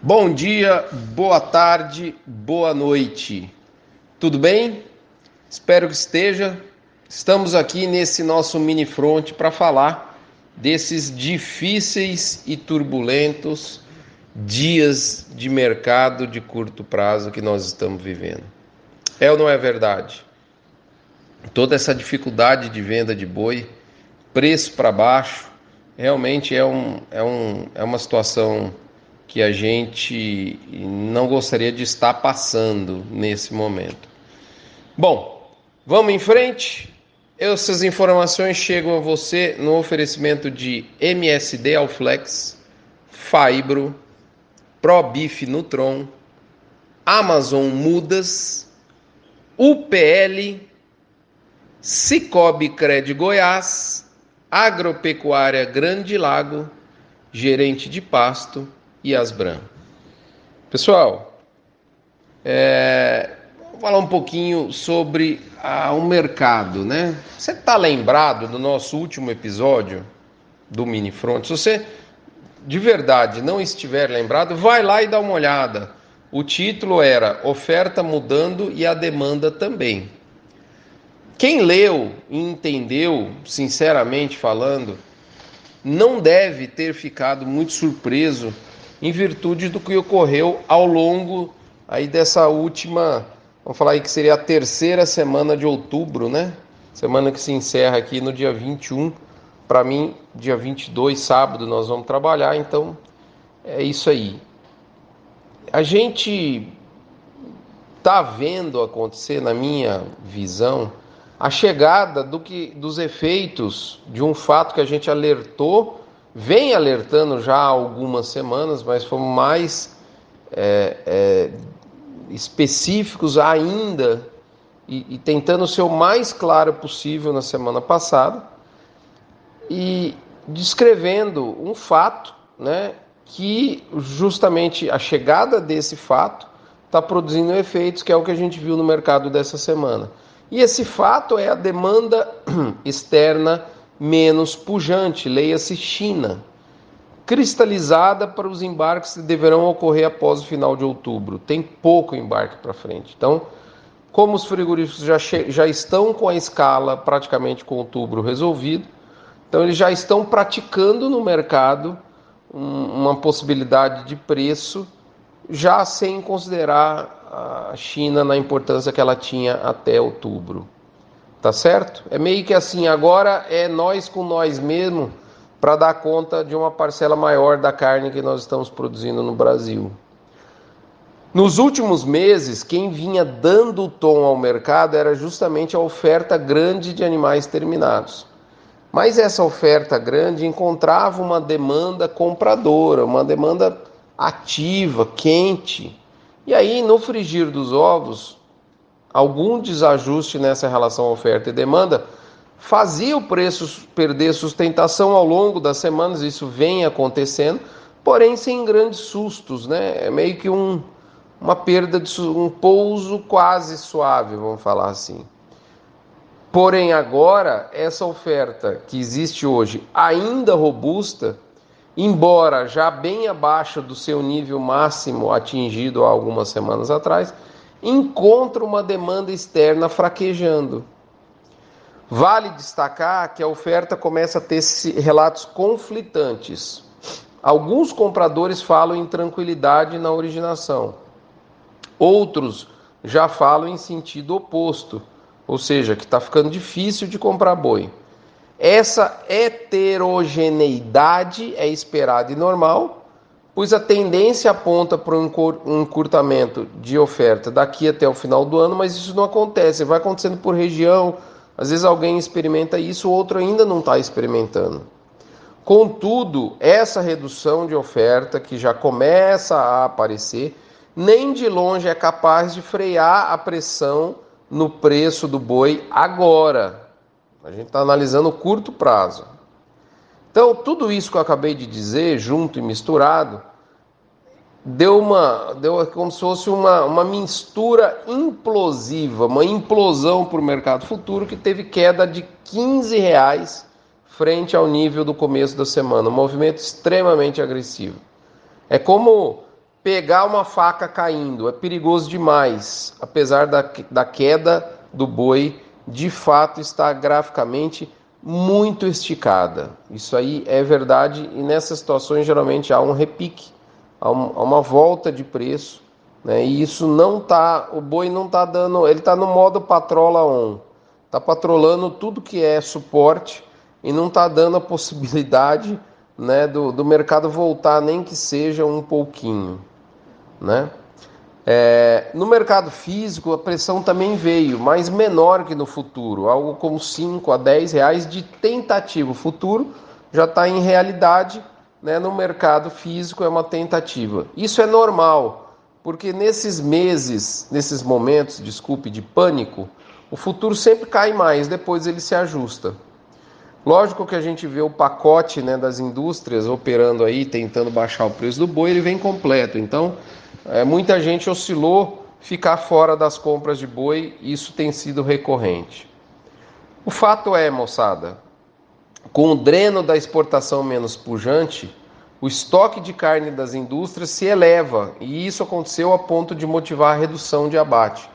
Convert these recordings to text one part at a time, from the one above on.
Bom dia, boa tarde, boa noite. Tudo bem? Espero que esteja. Estamos aqui nesse nosso mini front para falar desses difíceis e turbulentos dias de mercado de curto prazo que nós estamos vivendo. É ou não é verdade? Toda essa dificuldade de venda de boi, preço para baixo, realmente é, um, é, um, é uma situação que a gente não gostaria de estar passando nesse momento. Bom, vamos em frente. Essas informações chegam a você no oferecimento de MSD Alflex, Fibro, ProBif Nutron, Amazon Mudas, UPL, Cicobi Cred Goiás, Agropecuária Grande Lago, Gerente de Pasto e. Pessoal, é, vou falar um pouquinho sobre o um mercado, né? Você está lembrado do nosso último episódio do Mini Front? Se você de verdade não estiver lembrado, vai lá e dá uma olhada. O título era Oferta mudando e a demanda também. Quem leu e entendeu, sinceramente falando, não deve ter ficado muito surpreso em virtude do que ocorreu ao longo aí dessa última, vamos falar aí que seria a terceira semana de outubro, né? Semana que se encerra aqui no dia 21. Para mim, dia 22, sábado, nós vamos trabalhar, então é isso aí. A gente tá vendo acontecer, na minha visão, a chegada do que, dos efeitos de um fato que a gente alertou vem alertando já há algumas semanas, mas fomos mais é, é, específicos ainda e, e, tentando ser o mais claro possível na semana passada e descrevendo um fato, né, que justamente a chegada desse fato está produzindo efeitos, que é o que a gente viu no mercado dessa semana. E esse fato é a demanda externa menos pujante, leia-se China, cristalizada para os embarques que deverão ocorrer após o final de outubro. Tem pouco embarque para frente. Então, como os frigoríficos já, já estão com a escala praticamente com outubro resolvido, então eles já estão praticando no mercado um, uma possibilidade de preço já sem considerar a China na importância que ela tinha até outubro. Tá certo? É meio que assim, agora é nós com nós mesmo para dar conta de uma parcela maior da carne que nós estamos produzindo no Brasil. Nos últimos meses, quem vinha dando o tom ao mercado era justamente a oferta grande de animais terminados. Mas essa oferta grande encontrava uma demanda compradora, uma demanda ativa, quente. E aí, no frigir dos ovos, algum desajuste nessa relação oferta e demanda fazia o preço perder sustentação ao longo das semanas, isso vem acontecendo, porém sem grandes sustos, né? É meio que um, uma perda de um pouso quase suave, vamos falar assim. Porém, agora, essa oferta que existe hoje, ainda robusta, embora já bem abaixo do seu nível máximo atingido há algumas semanas atrás, encontra uma demanda externa fraquejando. Vale destacar que a oferta começa a ter relatos conflitantes. Alguns compradores falam em tranquilidade na originação, outros já falam em sentido oposto, ou seja, que está ficando difícil de comprar boi. Essa heterogeneidade é esperada e normal, pois a tendência aponta para um encurtamento de oferta daqui até o final do ano, mas isso não acontece, vai acontecendo por região. Às vezes alguém experimenta isso, outro ainda não está experimentando. Contudo, essa redução de oferta que já começa a aparecer, nem de longe é capaz de frear a pressão no preço do boi agora. A gente está analisando o curto prazo. Então, tudo isso que eu acabei de dizer, junto e misturado, deu uma deu como se fosse uma, uma mistura implosiva, uma implosão para o mercado futuro que teve queda de 15 reais frente ao nível do começo da semana, um movimento extremamente agressivo. É como pegar uma faca caindo. É perigoso demais, apesar da, da queda do boi, de fato está graficamente muito esticada. Isso aí é verdade e nessas situações geralmente há um repique, há uma volta de preço, né? E isso não tá, o boi não tá dando, ele está no modo patrola on, está patrolando tudo que é suporte e não está dando a possibilidade, né, do, do mercado voltar nem que seja um pouquinho, né? É, no mercado físico, a pressão também veio, mas menor que no futuro, algo como 5 a 10 reais de tentativa. O futuro já está em realidade, né, no mercado físico é uma tentativa. Isso é normal, porque nesses meses, nesses momentos, desculpe, de pânico, o futuro sempre cai mais, depois ele se ajusta. Lógico que a gente vê o pacote né, das indústrias operando aí, tentando baixar o preço do boi, ele vem completo. Então, é, muita gente oscilou ficar fora das compras de boi, isso tem sido recorrente. O fato é, moçada, com o dreno da exportação menos pujante, o estoque de carne das indústrias se eleva e isso aconteceu a ponto de motivar a redução de abate.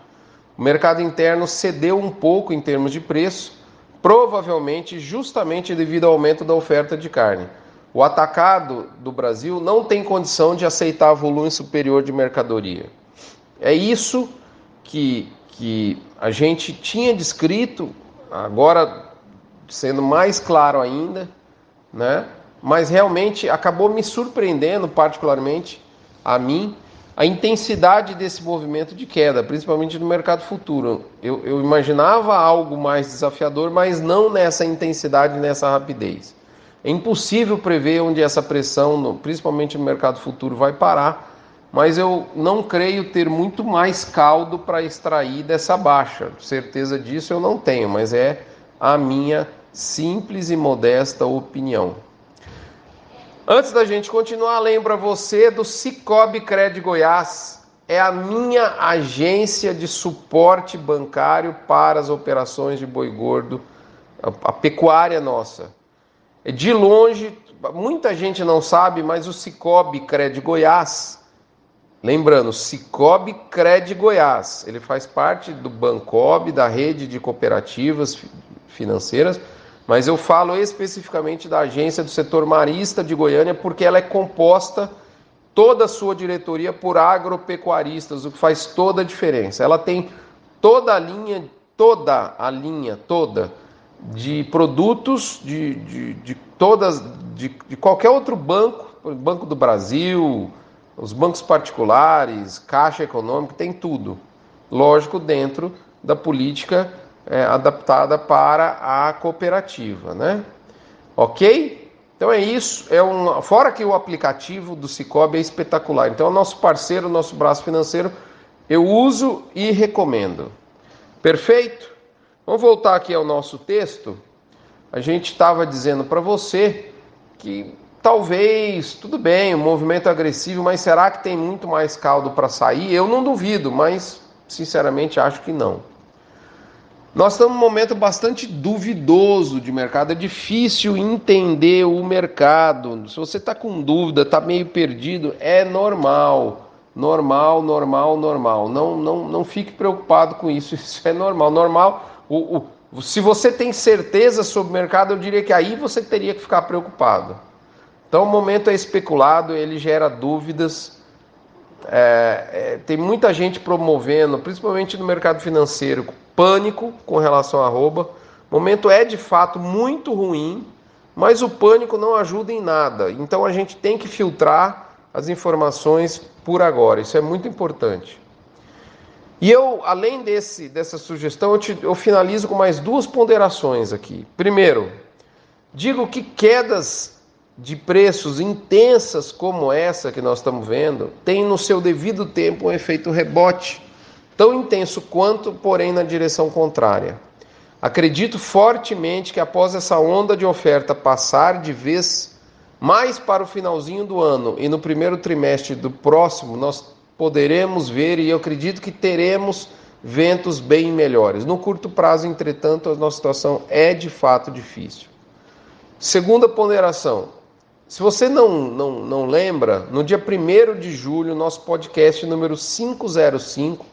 O mercado interno cedeu um pouco em termos de preço, provavelmente justamente devido ao aumento da oferta de carne. O atacado do Brasil não tem condição de aceitar volume superior de mercadoria. É isso que, que a gente tinha descrito, agora sendo mais claro ainda, né? mas realmente acabou me surpreendendo, particularmente a mim, a intensidade desse movimento de queda, principalmente no mercado futuro. Eu, eu imaginava algo mais desafiador, mas não nessa intensidade, nessa rapidez. É impossível prever onde essa pressão, principalmente no mercado futuro, vai parar, mas eu não creio ter muito mais caldo para extrair dessa baixa. Certeza disso eu não tenho, mas é a minha simples e modesta opinião. Antes da gente continuar, lembra você do Cicobi Cred Goiás. É a minha agência de suporte bancário para as operações de boi gordo, a pecuária nossa. De longe, muita gente não sabe, mas o Cicobi Cred Goiás, lembrando, Cicobi Cred Goiás, ele faz parte do Bancob, da rede de cooperativas financeiras, mas eu falo especificamente da agência do setor marista de Goiânia, porque ela é composta toda a sua diretoria por agropecuaristas, o que faz toda a diferença. Ela tem toda a linha, toda a linha, toda de produtos de, de, de todas, de, de qualquer outro banco, Banco do Brasil, os bancos particulares, Caixa Econômica, tem tudo. Lógico, dentro da política é, adaptada para a cooperativa, né? Ok? Então é isso. É um, fora que o aplicativo do Cicobi é espetacular. Então, é o nosso parceiro, nosso braço financeiro, eu uso e recomendo. Perfeito? Vamos voltar aqui ao nosso texto. A gente estava dizendo para você que talvez, tudo bem, o movimento agressivo, mas será que tem muito mais caldo para sair? Eu não duvido, mas sinceramente acho que não. Nós estamos num momento bastante duvidoso de mercado, é difícil entender o mercado. Se você está com dúvida, está meio perdido, é normal. Normal, normal, normal. Não, não, não fique preocupado com isso, isso é normal. Normal o, o, se você tem certeza sobre o mercado, eu diria que aí você teria que ficar preocupado. Então, o momento é especulado, ele gera dúvidas. É, é, tem muita gente promovendo, principalmente no mercado financeiro, pânico com relação à arroba. O momento é de fato muito ruim, mas o pânico não ajuda em nada. Então a gente tem que filtrar as informações por agora. Isso é muito importante. E eu, além desse, dessa sugestão, eu, te, eu finalizo com mais duas ponderações aqui. Primeiro, digo que quedas de preços intensas como essa que nós estamos vendo têm no seu devido tempo um efeito rebote, tão intenso quanto, porém, na direção contrária. Acredito fortemente que após essa onda de oferta passar de vez mais para o finalzinho do ano e no primeiro trimestre do próximo, nós poderemos ver e eu acredito que teremos ventos bem melhores. No curto prazo, entretanto, a nossa situação é de fato difícil. Segunda ponderação: Se você não, não, não lembra, no dia 1 de julho, nosso podcast número 505,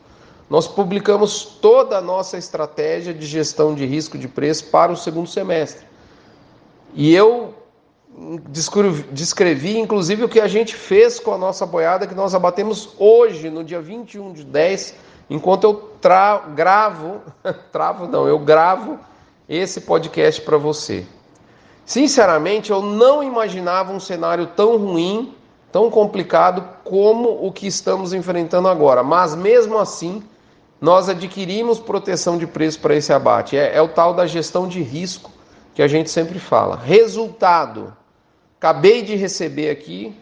nós publicamos toda a nossa estratégia de gestão de risco de preço para o segundo semestre. E eu descrevi, inclusive, o que a gente fez com a nossa boiada, que nós abatemos hoje, no dia 21 de 10, enquanto eu tra gravo, travo não, eu gravo esse podcast para você. Sinceramente, eu não imaginava um cenário tão ruim, tão complicado como o que estamos enfrentando agora. Mas mesmo assim, nós adquirimos proteção de preço para esse abate. É, é, o tal da gestão de risco que a gente sempre fala. Resultado: acabei de receber aqui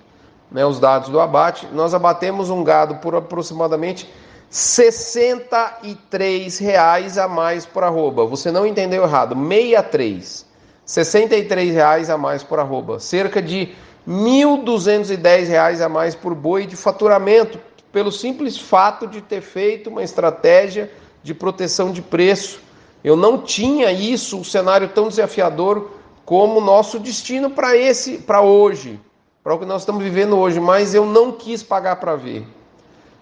né, os dados do abate. Nós abatemos um gado por aproximadamente 63 reais a mais por arroba. Você não entendeu errado, 63. 63 reais a mais por arroba, cerca de R$ 1.210 a mais por boi de faturamento, pelo simples fato de ter feito uma estratégia de proteção de preço. Eu não tinha isso, um cenário tão desafiador como nosso destino para esse, para hoje, para o que nós estamos vivendo hoje, mas eu não quis pagar para ver.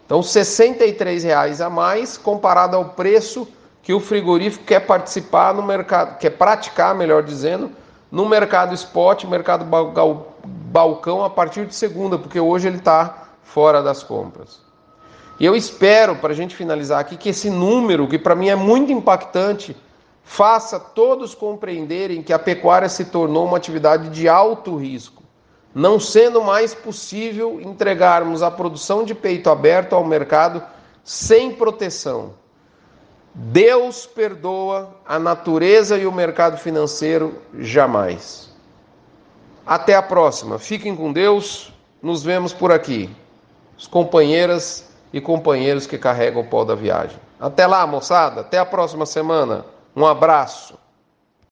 Então, 63 reais a mais comparado ao preço que o frigorífico quer participar no mercado, quer praticar, melhor dizendo, no mercado spot, mercado balcão a partir de segunda, porque hoje ele está fora das compras. E eu espero, para a gente finalizar aqui, que esse número, que para mim é muito impactante, faça todos compreenderem que a pecuária se tornou uma atividade de alto risco, não sendo mais possível entregarmos a produção de peito aberto ao mercado sem proteção Deus perdoa, a natureza e o mercado financeiro jamais. Até a próxima. Fiquem com Deus. Nos vemos por aqui. As companheiras e companheiros que carregam o pó da viagem. Até lá, moçada. Até a próxima semana. Um abraço.